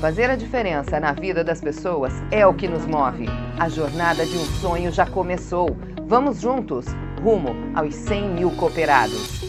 Fazer a diferença na vida das pessoas é o que nos move. A jornada de um sonho já começou. Vamos juntos, rumo aos 100 mil cooperados.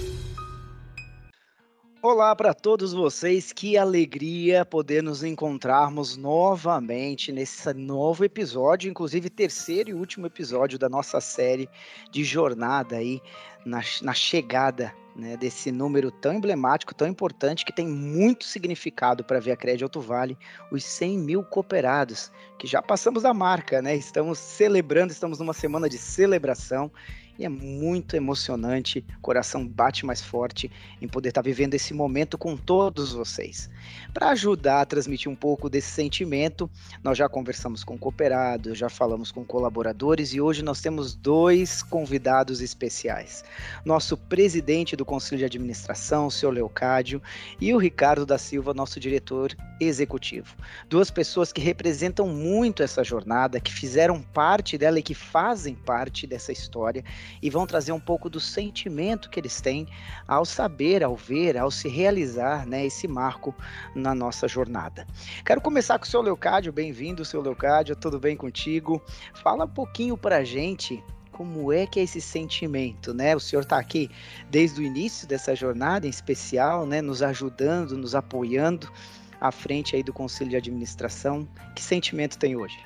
Olá para todos vocês, que alegria poder nos encontrarmos novamente nesse novo episódio, inclusive terceiro e último episódio da nossa série de jornada aí na, na chegada né, desse número tão emblemático, tão importante, que tem muito significado para a Via Crédito Alto Vale, os 100 mil cooperados, que já passamos da marca, né? Estamos celebrando, estamos numa semana de celebração e é muito emocionante, o coração bate mais forte em poder estar tá vivendo esse momento com todos vocês. Para ajudar a transmitir um pouco desse sentimento, nós já conversamos com cooperados, já falamos com colaboradores e hoje nós temos dois convidados especiais. Nosso presidente do Conselho de Administração, o senhor Leocádio, e o Ricardo da Silva, nosso diretor executivo. Duas pessoas que representam muito essa jornada, que fizeram parte dela e que fazem parte dessa história e vão trazer um pouco do sentimento que eles têm ao saber, ao ver, ao se realizar né, esse marco na nossa jornada. Quero começar com o seu Leocádio, bem-vindo, seu Leocádio, tudo bem contigo? Fala um pouquinho para a gente como é que é esse sentimento, né? O senhor está aqui desde o início dessa jornada em especial, né? Nos ajudando, nos apoiando à frente aí do Conselho de Administração. Que sentimento tem hoje?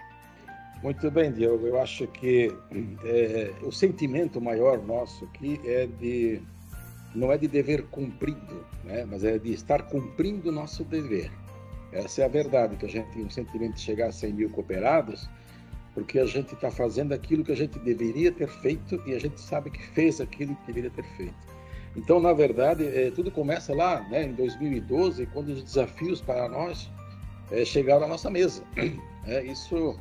Muito bem, Diogo. Eu acho que é, o sentimento maior nosso aqui é de não é de dever cumprido, né? mas é de estar cumprindo o nosso dever. Essa é a verdade, que a gente tem um sentimento de chegar a 100 mil cooperados, porque a gente está fazendo aquilo que a gente deveria ter feito e a gente sabe que fez aquilo que deveria ter feito. Então, na verdade, é, tudo começa lá né, em 2012, quando os desafios para nós é, chegaram à nossa mesa. É, isso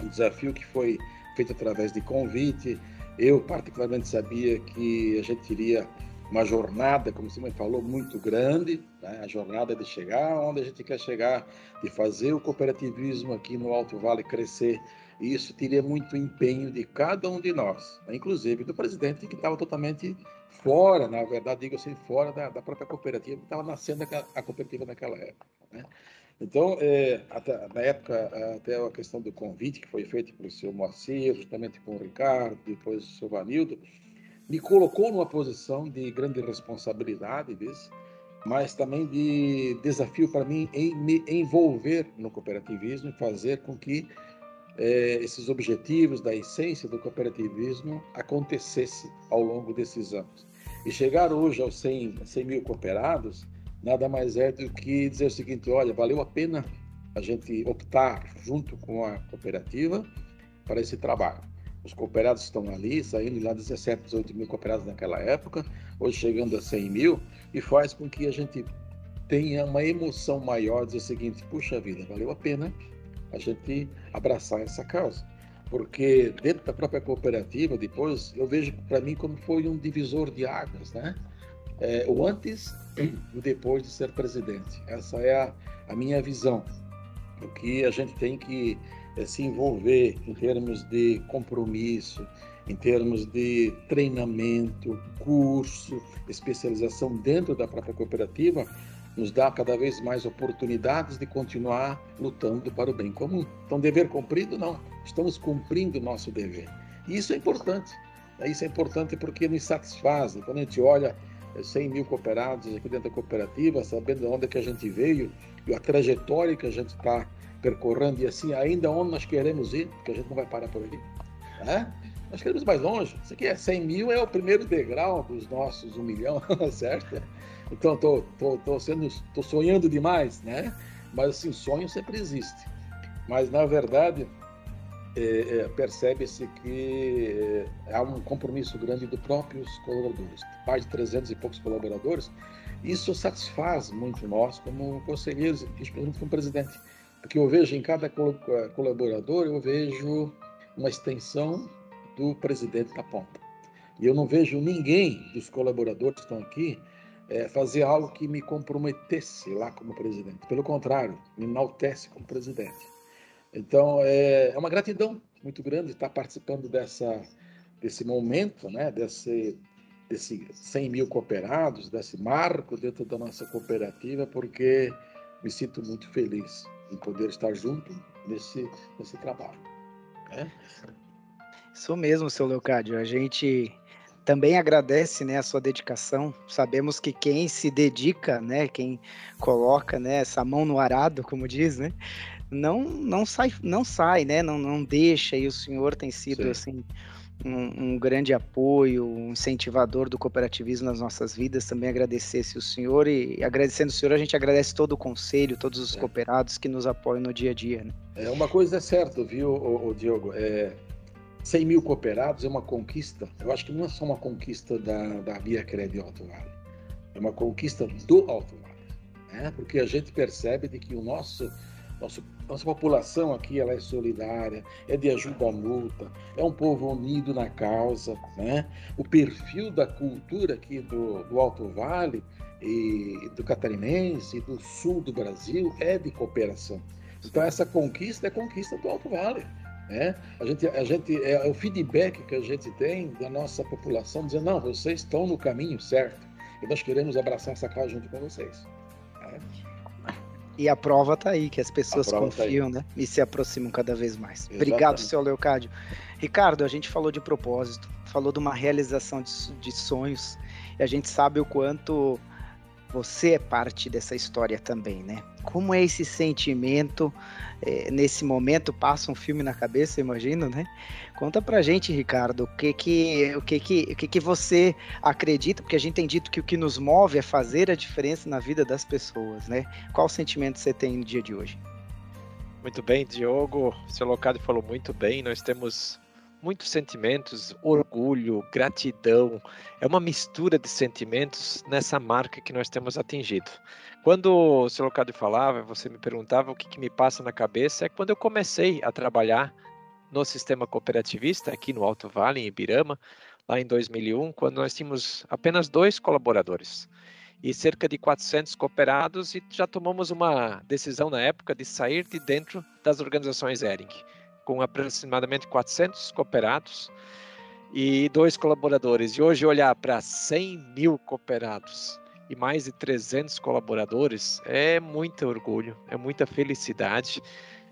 um desafio que foi feito através de convite. Eu, particularmente, sabia que a gente teria uma jornada, como você me falou, muito grande, né? a jornada de chegar onde a gente quer chegar, de fazer o cooperativismo aqui no Alto Vale crescer. E isso teria muito empenho de cada um de nós, né? inclusive do presidente, que estava totalmente fora, na verdade, digo assim, fora da, da própria cooperativa, que estava nascendo a, a cooperativa naquela época. Né? Então, é, até, na época, até a questão do convite que foi feito pelo senhor Moacir, justamente com o Ricardo, depois o senhor Vanildo, me colocou numa posição de grande responsabilidade, desse, mas também de desafio para mim em me envolver no cooperativismo e fazer com que é, esses objetivos da essência do cooperativismo acontecesse ao longo desses anos. E chegar hoje aos 100, 100 mil cooperados, nada mais é do que dizer o seguinte: olha, valeu a pena a gente optar junto com a cooperativa para esse trabalho. Os cooperados estão ali, saindo lá 17, 18 mil cooperados naquela época, hoje chegando a 100 mil, e faz com que a gente tenha uma emoção maior, dizer o seguinte: puxa vida, valeu a pena a gente abraçar essa causa. Porque dentro da própria cooperativa, depois, eu vejo para mim como foi um divisor de águas, né? É, o antes e o depois de ser presidente. Essa é a, a minha visão. O que a gente tem que é, se envolver em termos de compromisso, em termos de treinamento, curso, especialização dentro da própria cooperativa, nos dá cada vez mais oportunidades de continuar lutando para o bem comum. Então, dever cumprido, não. Estamos cumprindo o nosso dever. E isso é importante. Isso é importante porque nos satisfaz. Quando a gente olha 100 mil cooperados aqui dentro da cooperativa, sabendo de onde é que a gente veio e a trajetória que a gente está percorrendo e assim ainda onde nós queremos ir, porque a gente não vai parar por ali. Né? Nós queremos mais longe. Isso aqui é 100 mil, é o primeiro degrau dos nossos um milhão, certo? Então, estou tô, tô, tô, sendo, tô sonhando demais, né? Mas assim, sonho sempre existe. Mas, na verdade, é, é, percebe-se que é, há um compromisso grande dos próprios colaboradores, mais de 300 e poucos colaboradores. Isso satisfaz muito nós, como conselheiros, especialmente como presidente, porque eu vejo em cada colaborador, eu vejo uma extensão do presidente da ponta. E eu não vejo ninguém dos colaboradores que estão aqui é, fazer algo que me comprometesse lá como presidente. Pelo contrário, me enaltece como presidente. Então, é, é uma gratidão muito grande estar participando dessa, desse momento, né? desse, desse 100 mil cooperados, desse marco dentro da nossa cooperativa, porque me sinto muito feliz. em poder estar junto nesse, nesse trabalho. Né? Isso mesmo, seu Leocádio. A gente também agradece né, a sua dedicação. Sabemos que quem se dedica, né, quem coloca né, essa mão no arado, como diz, né, não, não sai, não sai, né, não, não deixa. E o senhor tem sido Sim. assim um, um, grande apoio, um incentivador do cooperativismo nas nossas vidas. Também agradecesse o senhor e agradecendo o senhor, a gente agradece todo o conselho, todos os é. cooperados que nos apoiam no dia a dia. Né? É uma coisa é certa, viu, o, o Diogo? É, 100 mil cooperados é uma conquista. Eu acho que não é só uma conquista da, da Via Crédito Alto Vale, é uma conquista do Alto Vale, né? porque a gente percebe de que o nosso, nossa população aqui ela é solidária, é de ajuda mútua, é um povo unido na causa, né? O perfil da cultura aqui do, do Alto Vale e do catarinense e do sul do Brasil é de cooperação. Então essa conquista é conquista do Alto Vale. Né? A gente, a gente, é o feedback que a gente tem da nossa população dizendo, não, vocês estão no caminho certo e nós queremos abraçar essa causa junto com vocês. E a prova está aí, que as pessoas tá confiam tá né? e se aproximam cada vez mais. Exatamente. Obrigado, seu Leocádio. Ricardo, a gente falou de propósito, falou de uma realização de, de sonhos, e a gente sabe o quanto você é parte dessa história também, né? Como é esse sentimento é, nesse momento? Passa um filme na cabeça, imagino, né? Conta pra gente, Ricardo, o que que, o que que, o que que você acredita? Porque a gente tem dito que o que nos move é fazer a diferença na vida das pessoas, né? Qual sentimento você tem no dia de hoje? Muito bem, Diogo. Seu Locado falou muito bem. Nós temos muitos sentimentos, orgulho, gratidão. É uma mistura de sentimentos nessa marca que nós temos atingido. Quando o seu Locado falava, você me perguntava o que, que me passa na cabeça, é quando eu comecei a trabalhar no sistema cooperativista aqui no Alto Vale, em Ibirama, lá em 2001, quando nós tínhamos apenas dois colaboradores e cerca de 400 cooperados e já tomamos uma decisão na época de sair de dentro das organizações ERING com aproximadamente 400 cooperados e dois colaboradores. E hoje olhar para 100 mil cooperados e mais de 300 colaboradores é muito orgulho, é muita felicidade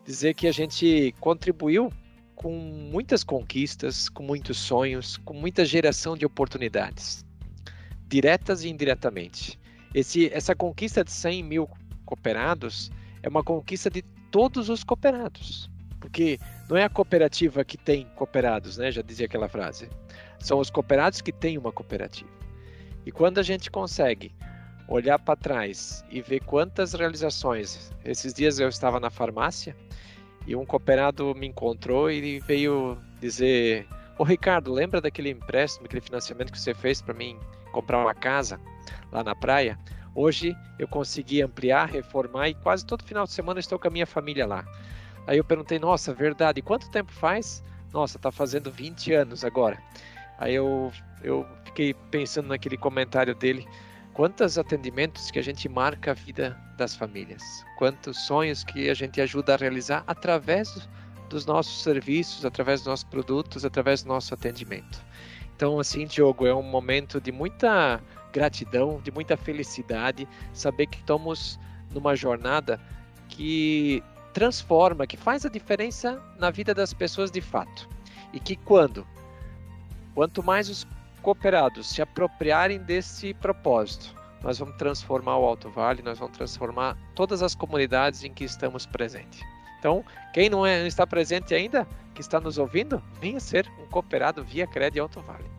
dizer que a gente contribuiu com muitas conquistas, com muitos sonhos, com muita geração de oportunidades, diretas e indiretamente. Esse, essa conquista de 100 mil cooperados é uma conquista de todos os cooperados, porque não é a cooperativa que tem cooperados, né? Já dizia aquela frase. São os cooperados que têm uma cooperativa. E quando a gente consegue olhar para trás e ver quantas realizações. Esses dias eu estava na farmácia e um cooperado me encontrou e veio dizer: Ô Ricardo, lembra daquele empréstimo, aquele financiamento que você fez para mim comprar uma casa lá na praia? Hoje eu consegui ampliar, reformar e quase todo final de semana estou com a minha família lá. Aí eu perguntei, nossa, verdade, quanto tempo faz? Nossa, tá fazendo 20 anos agora. Aí eu, eu fiquei pensando naquele comentário dele, quantos atendimentos que a gente marca a vida das famílias, quantos sonhos que a gente ajuda a realizar através dos nossos serviços, através dos nossos produtos, através do nosso atendimento. Então, assim, Diogo, é um momento de muita gratidão, de muita felicidade, saber que estamos numa jornada que transforma, que faz a diferença na vida das pessoas de fato. E que quando, quanto mais os cooperados se apropriarem desse propósito, nós vamos transformar o Alto Vale, nós vamos transformar todas as comunidades em que estamos presentes. Então, quem não, é, não está presente ainda, que está nos ouvindo, venha ser um cooperado via Crédito Alto Vale.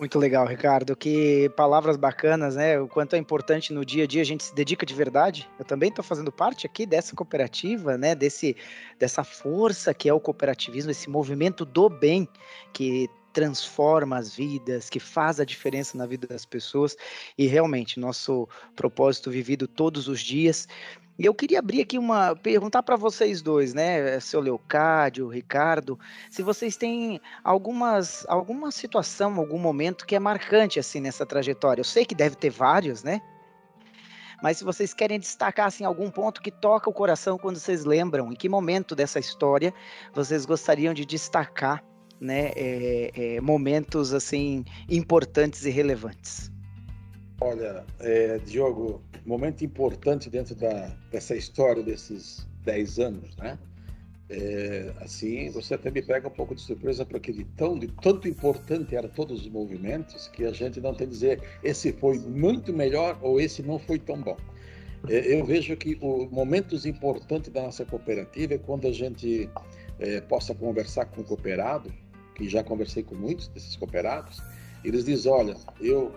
Muito legal, Ricardo. Que palavras bacanas, né? O quanto é importante no dia a dia a gente se dedica de verdade. Eu também estou fazendo parte aqui dessa cooperativa, né? Desse, dessa força que é o cooperativismo, esse movimento do bem que transforma as vidas, que faz a diferença na vida das pessoas e realmente nosso propósito vivido todos os dias e eu queria abrir aqui uma perguntar para vocês dois, né, seu Leocádio, Ricardo, se vocês têm algumas alguma situação, algum momento que é marcante assim nessa trajetória. Eu sei que deve ter vários, né? Mas se vocês querem destacar assim algum ponto que toca o coração quando vocês lembram, em que momento dessa história vocês gostariam de destacar, né, é, é, momentos assim importantes e relevantes? Olha, é, Diogo, momento importante dentro da, dessa história desses 10 anos, né? É, assim, você até me pega um pouco de surpresa, porque de, tão, de tanto importante eram todos os movimentos que a gente não tem que dizer esse foi muito melhor ou esse não foi tão bom. É, eu vejo que os momentos importantes da nossa cooperativa é quando a gente é, possa conversar com o cooperado, que já conversei com muitos desses cooperados, eles dizem, olha, eu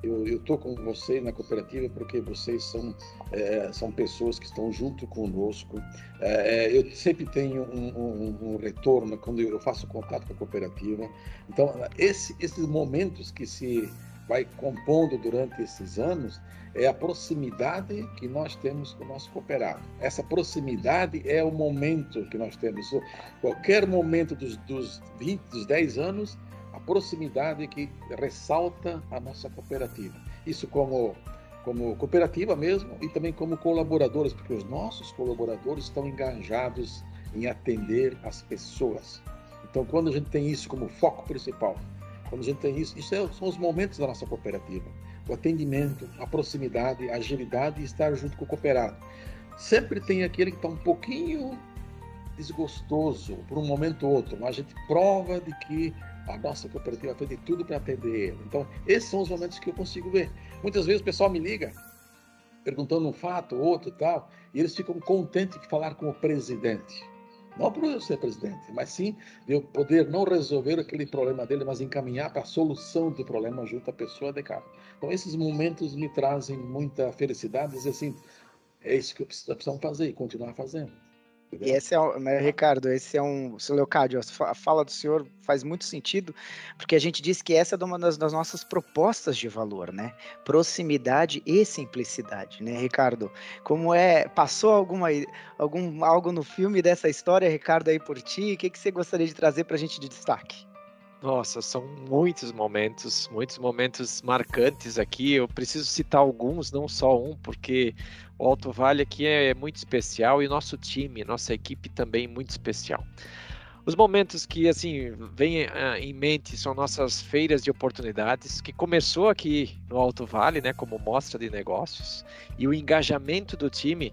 eu estou com vocês na cooperativa porque vocês são, é, são pessoas que estão junto conosco. É, é eu sempre tenho um, um, um, retorno quando eu faço contato com a cooperativa. Então, esse, esses momentos que se vai compondo durante esses anos é a proximidade que nós temos com o nosso cooperado. Essa proximidade é o momento que nós temos. Qualquer momento dos, dos 20, dos 10 anos, a proximidade que ressalta a nossa cooperativa. Isso como como cooperativa mesmo e também como colaboradores, porque os nossos colaboradores estão engajados em atender as pessoas. Então, quando a gente tem isso como foco principal, quando a gente tem isso, isso é, são os momentos da nossa cooperativa. O atendimento, a proximidade, a agilidade e estar junto com o cooperado. Sempre tem aquele que está um pouquinho desgostoso por um momento ou outro, mas a gente prova de que a nossa cooperativa fez de tudo para atender ele. Então, esses são os momentos que eu consigo ver. Muitas vezes o pessoal me liga perguntando um fato, outro tal, e eles ficam contentes de falar com o presidente. Não por eu ser presidente, mas sim eu poder não resolver aquele problema dele, mas encaminhar para a solução do problema junto à pessoa de casa. Então, esses momentos me trazem muita felicidade, dizer assim, é isso que eu preciso fazer e continuar fazendo. E esse é, né, Ricardo, esse é um, seu Leocádio, a fala do senhor faz muito sentido, porque a gente diz que essa é uma das, das, nossas propostas de valor, né? Proximidade e simplicidade, né, Ricardo? Como é, passou alguma, algum, algo no filme dessa história, Ricardo, aí por ti? O que, que você gostaria de trazer para a gente de destaque? Nossa, são muitos momentos, muitos momentos marcantes aqui. Eu preciso citar alguns, não só um, porque o Alto Vale aqui é muito especial e nosso time, nossa equipe também muito especial. Os momentos que assim vêm uh, em mente são nossas feiras de oportunidades, que começou aqui no Alto Vale, né, como mostra de negócios, e o engajamento do time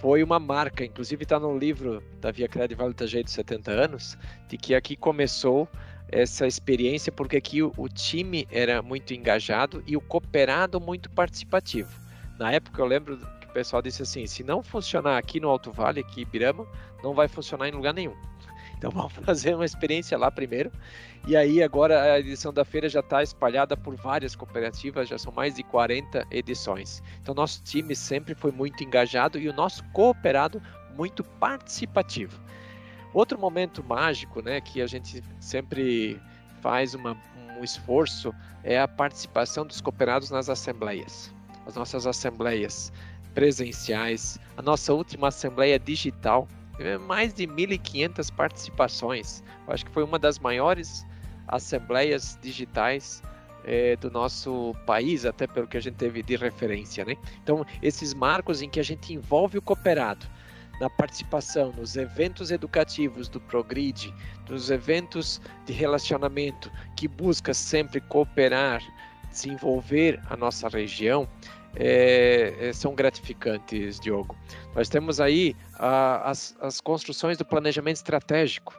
foi uma marca, inclusive está no livro da Via Credit Vale de 70 anos, de que aqui começou essa experiência porque aqui o, o, time era muito engajado e o cooperado muito participativo. Na época eu lembro que o pessoal disse assim: se não funcionar aqui no Alto Vale, aqui em Ibirama, não vai funcionar em lugar nenhum. Então vamos fazer uma experiência lá primeiro. E aí agora a edição da feira já está espalhada por várias cooperativas, já são mais de 40 edições. Então nosso time sempre foi muito engajado e o nosso cooperado muito participativo. Outro momento mágico, né, que a gente sempre faz uma, um esforço é a participação dos cooperados nas assembleias. As nossas assembleias presenciais, a nossa última assembleia digital, mais de 1.500 participações. Eu acho que foi uma das maiores assembleias digitais é, do nosso país, até pelo que a gente teve de referência, né? Então, esses marcos em que a gente envolve o cooperado, na participação nos eventos educativos do Progrid, nos eventos de relacionamento que busca sempre cooperar, desenvolver a nossa região, é, é são gratificantes, Diogo. Nós temos aí a, as, as construções do planejamento estratégico.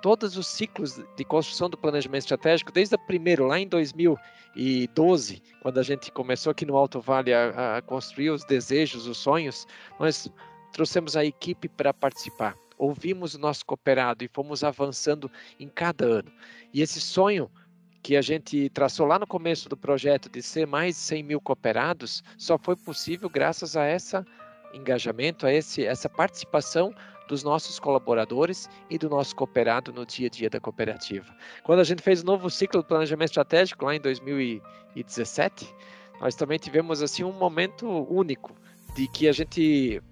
Todos os ciclos de construção do planejamento estratégico, desde o primeiro, lá em 2012, quando a gente começou aqui no Alto Vale a, a construir os desejos, os sonhos, nós trouxemos a equipe para participar. Ouvimos o nosso cooperado e fomos avançando em cada ano. E esse sonho que a gente traçou lá no começo do projeto de ser mais de 100 mil cooperados só foi possível graças a esse engajamento, a esse, essa participação dos nossos colaboradores e do nosso cooperado no dia a dia da cooperativa. Quando a gente fez o novo ciclo do planejamento estratégico lá em 2017, nós também tivemos assim um momento único de que a gente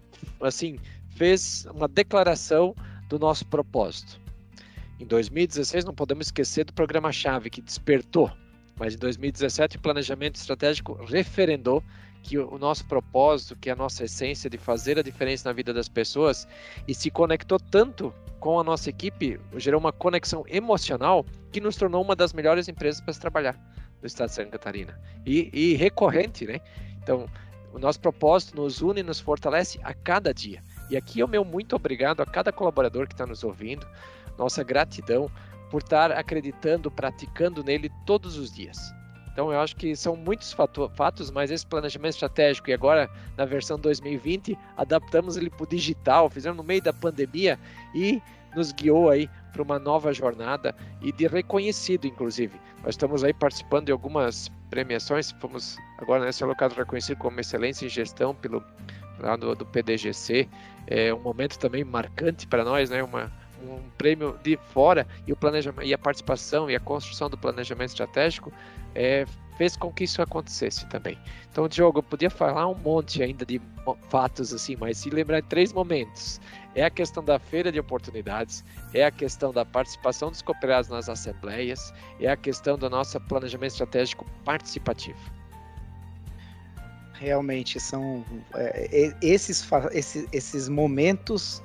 assim, fez uma declaração do nosso propósito. Em 2016, não podemos esquecer do programa-chave que despertou, mas em 2017 o planejamento estratégico referendou que o nosso propósito, que a nossa essência de fazer a diferença na vida das pessoas e se conectou tanto com a nossa equipe, gerou uma conexão emocional que nos tornou uma das melhores empresas para se trabalhar no estado de Santa Catarina. E, e recorrente, né? Então, o nosso propósito nos une e nos fortalece a cada dia. E aqui é o meu muito obrigado a cada colaborador que está nos ouvindo, nossa gratidão por estar acreditando, praticando nele todos os dias. Então eu acho que são muitos fatos, mas esse planejamento estratégico e agora na versão 2020 adaptamos ele para o digital, fizemos no meio da pandemia e nos guiou aí para uma nova jornada e de reconhecido, inclusive. Nós estamos aí participando de algumas premiações, fomos agora nesse locado reconhecido como excelência em gestão pelo lá do, do PDGC, é um momento também marcante para nós, né? Uma, um prêmio de fora e o planejamento e a participação e a construção do planejamento estratégico é, fez com que isso acontecesse também. Então, Diogo, eu podia falar um monte ainda de fatos assim, mas se lembrar de três momentos. É a questão da feira de oportunidades, é a questão da participação dos cooperados nas assembleias, é a questão do nosso planejamento estratégico participativo. Realmente são é, esses, esses, esses momentos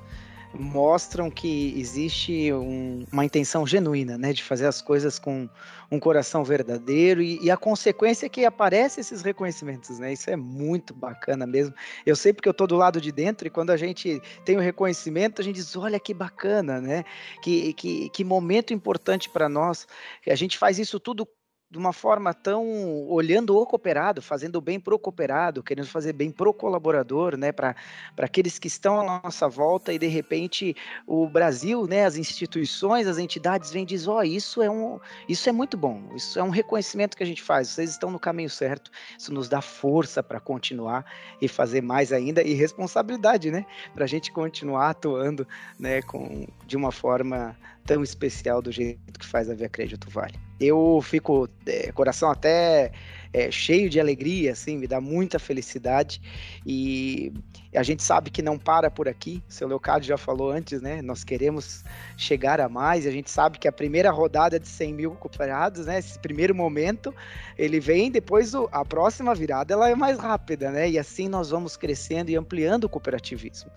mostram que existe um, uma intenção genuína, né, de fazer as coisas com um coração verdadeiro e, e, a consequência é que aparece esses reconhecimentos, né? Isso é muito bacana mesmo. Eu sei porque eu tô do lado de dentro e quando a gente tem o reconhecimento, a gente diz, olha que bacana, né? Que, que, que momento importante para nós. A gente faz isso tudo de uma forma tão olhando o cooperado, fazendo bem para o cooperado, querendo fazer bem para o colaborador, né, para aqueles que estão à nossa volta e de repente o Brasil, né, as instituições, as entidades vêm e ó, oh, isso é um, isso é muito bom, isso é um reconhecimento que a gente faz, vocês estão no caminho certo, isso nos dá força para continuar e fazer mais ainda e responsabilidade, né, para a gente continuar atuando, né, com de uma forma tão especial do jeito que faz a Via Crédito Vale. Eu fico é, coração até é, cheio de alegria, assim, me dá muita felicidade e a gente sabe que não para por aqui. O seu Leocádio já falou antes, né? Nós queremos chegar a mais. A gente sabe que a primeira rodada de 100 mil cooperados, né? Esse primeiro momento, ele vem depois o, a próxima virada, ela é mais rápida, né? E assim nós vamos crescendo e ampliando o cooperativismo.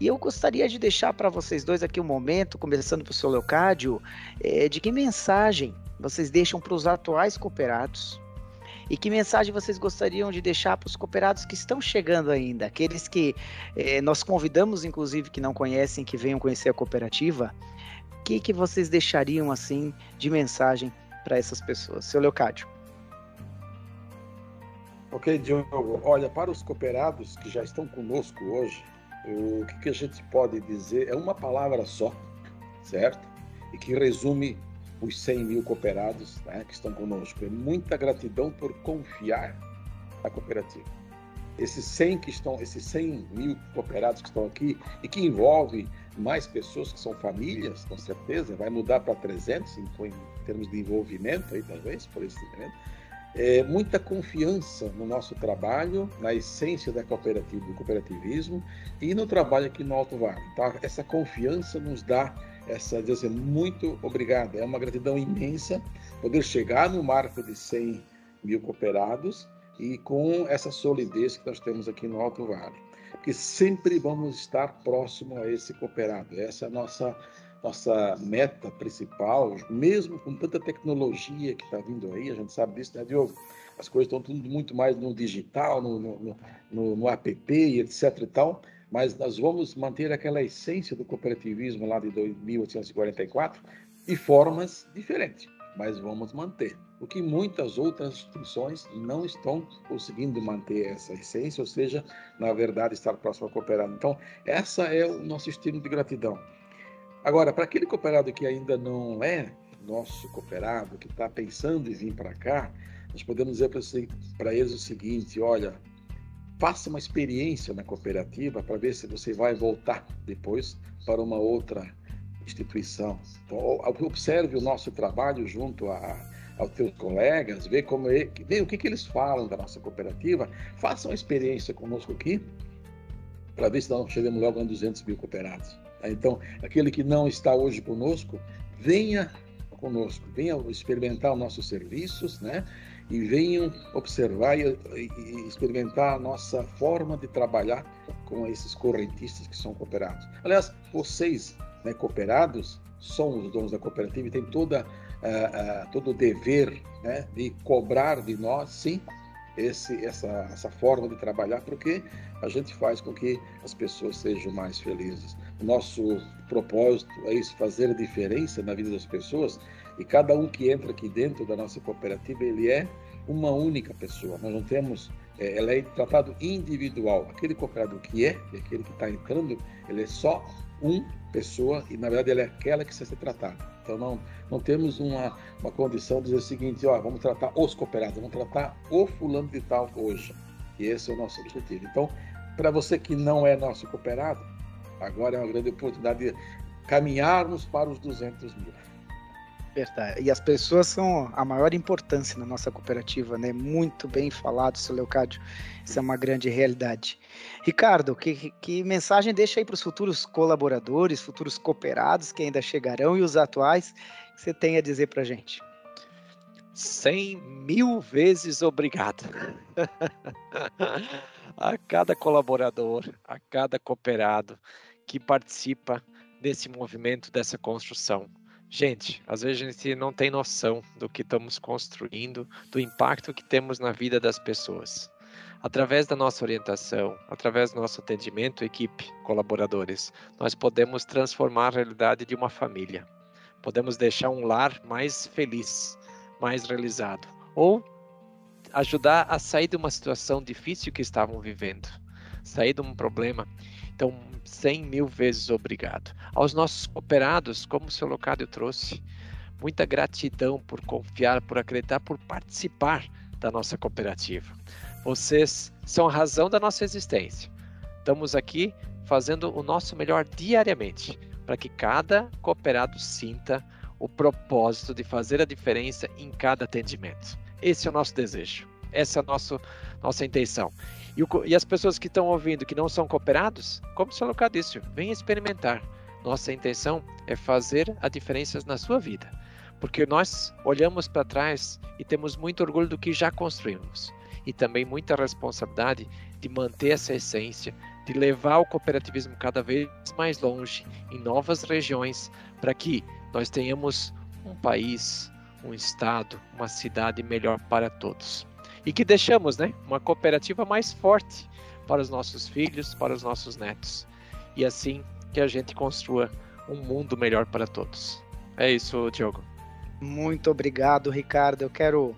E eu gostaria de deixar para vocês dois aqui um momento, começando para o seu Leocádio, é, de que mensagem vocês deixam para os atuais cooperados e que mensagem vocês gostariam de deixar para os cooperados que estão chegando ainda, aqueles que é, nós convidamos, inclusive, que não conhecem, que venham conhecer a cooperativa, o que, que vocês deixariam assim de mensagem para essas pessoas? Seu Leocádio. Ok, Diogo. Olha, para os cooperados que já estão conosco hoje, o que, que a gente pode dizer é uma palavra só, certo? E que resume os 100 mil cooperados né, que estão conosco. É muita gratidão por confiar na cooperativa. Esses 100 que estão, esses 100 mil cooperados que estão aqui e que envolve mais pessoas que são famílias, com certeza, vai mudar para 300 em, em termos de envolvimento aí talvez por esse evento é, muita confiança no nosso trabalho, na essência da cooperativa, do cooperativismo e no trabalho aqui no Alto Vale. Tá? Essa confiança nos dá essa dizer muito obrigado. É uma gratidão imensa poder chegar no marco de 100 mil cooperados e com essa solidez que nós temos aqui no Alto Vale. Porque sempre vamos estar próximo a esse cooperado. Essa é a nossa nossa meta principal, mesmo com tanta tecnologia que está vindo aí, a gente sabe disso, né, Diogo? As coisas estão tudo muito mais no digital, no, no, no, no app e etc e tal, mas nós vamos manter aquela essência do cooperativismo lá de 1844 de formas diferentes, mas vamos manter. O que muitas outras instituições não estão conseguindo manter essa essência, ou seja, na verdade, estar próximo ao cooperado. Então, essa é o nosso estilo de gratidão. Agora, para aquele cooperado que ainda não é nosso cooperado, que está pensando em vir para cá, nós podemos dizer para eles o seguinte: olha, faça uma experiência na cooperativa para ver se você vai voltar depois para uma outra instituição. Então, observe o nosso trabalho junto a, aos teus colegas, vê como é, vê o que, que eles falam da nossa cooperativa, faça uma experiência conosco aqui para ver se nós chegamos logo a 200 mil cooperados. Tá? Então, aquele que não está hoje conosco, venha conosco, venha experimentar os nossos serviços, né? E venham observar e, e experimentar a nossa forma de trabalhar com esses correntistas que são cooperados. Aliás, vocês, né, cooperados, são os donos da cooperativa e têm toda uh, uh, todo o dever né, de cobrar de nós, sim, esse, essa, essa forma de trabalhar, porque a gente faz com que as pessoas sejam mais felizes. Nosso propósito é isso, fazer a diferença na vida das pessoas, e cada um que entra aqui dentro da nossa cooperativa, ele é uma única pessoa. Nós não temos, é, ela é tratado individual. Aquele cooperado que é, e aquele que está entrando, ele é só uma pessoa e na verdade ele é aquela que precisa ser tratada. Então não, não temos uma, uma condição de dizer o seguinte, ó, vamos tratar os cooperados, vamos tratar o fulano de tal hoje. E esse é o nosso objetivo. Então, para você que não é nosso cooperado, agora é uma grande oportunidade de caminharmos para os 200 mil. Verdade. E as pessoas são a maior importância na nossa cooperativa, né? Muito bem falado, seu Leocádio. Isso é uma grande realidade. Ricardo, que, que mensagem deixa aí para os futuros colaboradores, futuros cooperados que ainda chegarão e os atuais que você tem a dizer para a gente? Cem mil vezes obrigado. a cada colaborador, a cada cooperado que participa desse movimento, dessa construção. Gente, às vezes a gente não tem noção do que estamos construindo, do impacto que temos na vida das pessoas. Através da nossa orientação, através do nosso atendimento, equipe, colaboradores, nós podemos transformar a realidade de uma família. Podemos deixar um lar mais feliz, mais realizado. Ou ajudar a sair de uma situação difícil que estavam vivendo, sair de um problema. Então, 100 mil vezes obrigado. Aos nossos cooperados, como o seu Locádio trouxe, muita gratidão por confiar, por acreditar, por participar da nossa cooperativa. Vocês são a razão da nossa existência. Estamos aqui fazendo o nosso melhor diariamente para que cada cooperado sinta o propósito de fazer a diferença em cada atendimento. Esse é o nosso desejo. Essa é a nosso, nossa intenção. E, o, e as pessoas que estão ouvindo que não são cooperados, como o senhor Lucas disse, venham experimentar. Nossa intenção é fazer a diferença na sua vida. Porque nós olhamos para trás e temos muito orgulho do que já construímos. E também muita responsabilidade de manter essa essência, de levar o cooperativismo cada vez mais longe, em novas regiões, para que nós tenhamos um país, um estado, uma cidade melhor para todos e que deixamos né, uma cooperativa mais forte para os nossos filhos, para os nossos netos. E assim que a gente construa um mundo melhor para todos. É isso, Diogo. Muito obrigado, Ricardo. Eu quero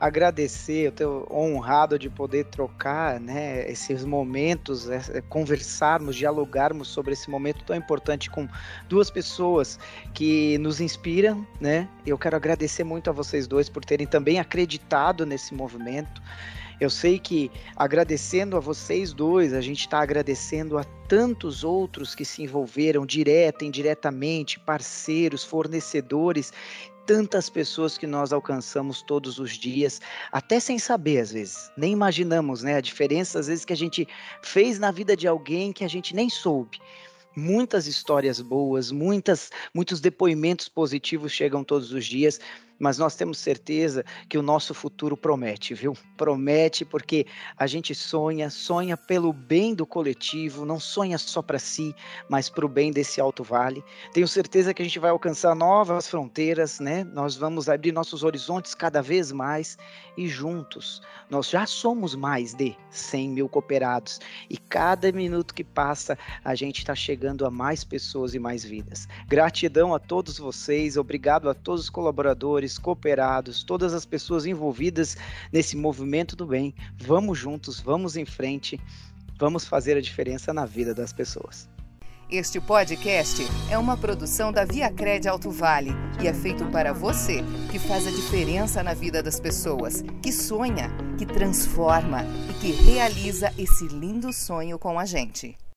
agradecer, eu estou honrado de poder trocar né, esses momentos, é, conversarmos, dialogarmos sobre esse momento tão importante com duas pessoas que nos inspiram, né? Eu quero agradecer muito a vocês dois por terem também acreditado nesse movimento. Eu sei que agradecendo a vocês dois, a gente está agradecendo a tantos outros que se envolveram direta, indiretamente, parceiros, fornecedores, tantas pessoas que nós alcançamos todos os dias, até sem saber às vezes, nem imaginamos, né, a diferença às vezes que a gente fez na vida de alguém que a gente nem soube. Muitas histórias boas, muitas, muitos depoimentos positivos chegam todos os dias mas nós temos certeza que o nosso futuro promete, viu? Promete porque a gente sonha, sonha pelo bem do coletivo, não sonha só para si, mas para o bem desse Alto Vale. Tenho certeza que a gente vai alcançar novas fronteiras, né? Nós vamos abrir nossos horizontes cada vez mais e juntos nós já somos mais de 100 mil cooperados e cada minuto que passa a gente está chegando a mais pessoas e mais vidas. Gratidão a todos vocês, obrigado a todos os colaboradores cooperados, todas as pessoas envolvidas nesse movimento do bem. Vamos juntos, vamos em frente, vamos fazer a diferença na vida das pessoas. Este podcast é uma produção da Via Cred Alto Vale e é feito para você que faz a diferença na vida das pessoas, que sonha, que transforma e que realiza esse lindo sonho com a gente.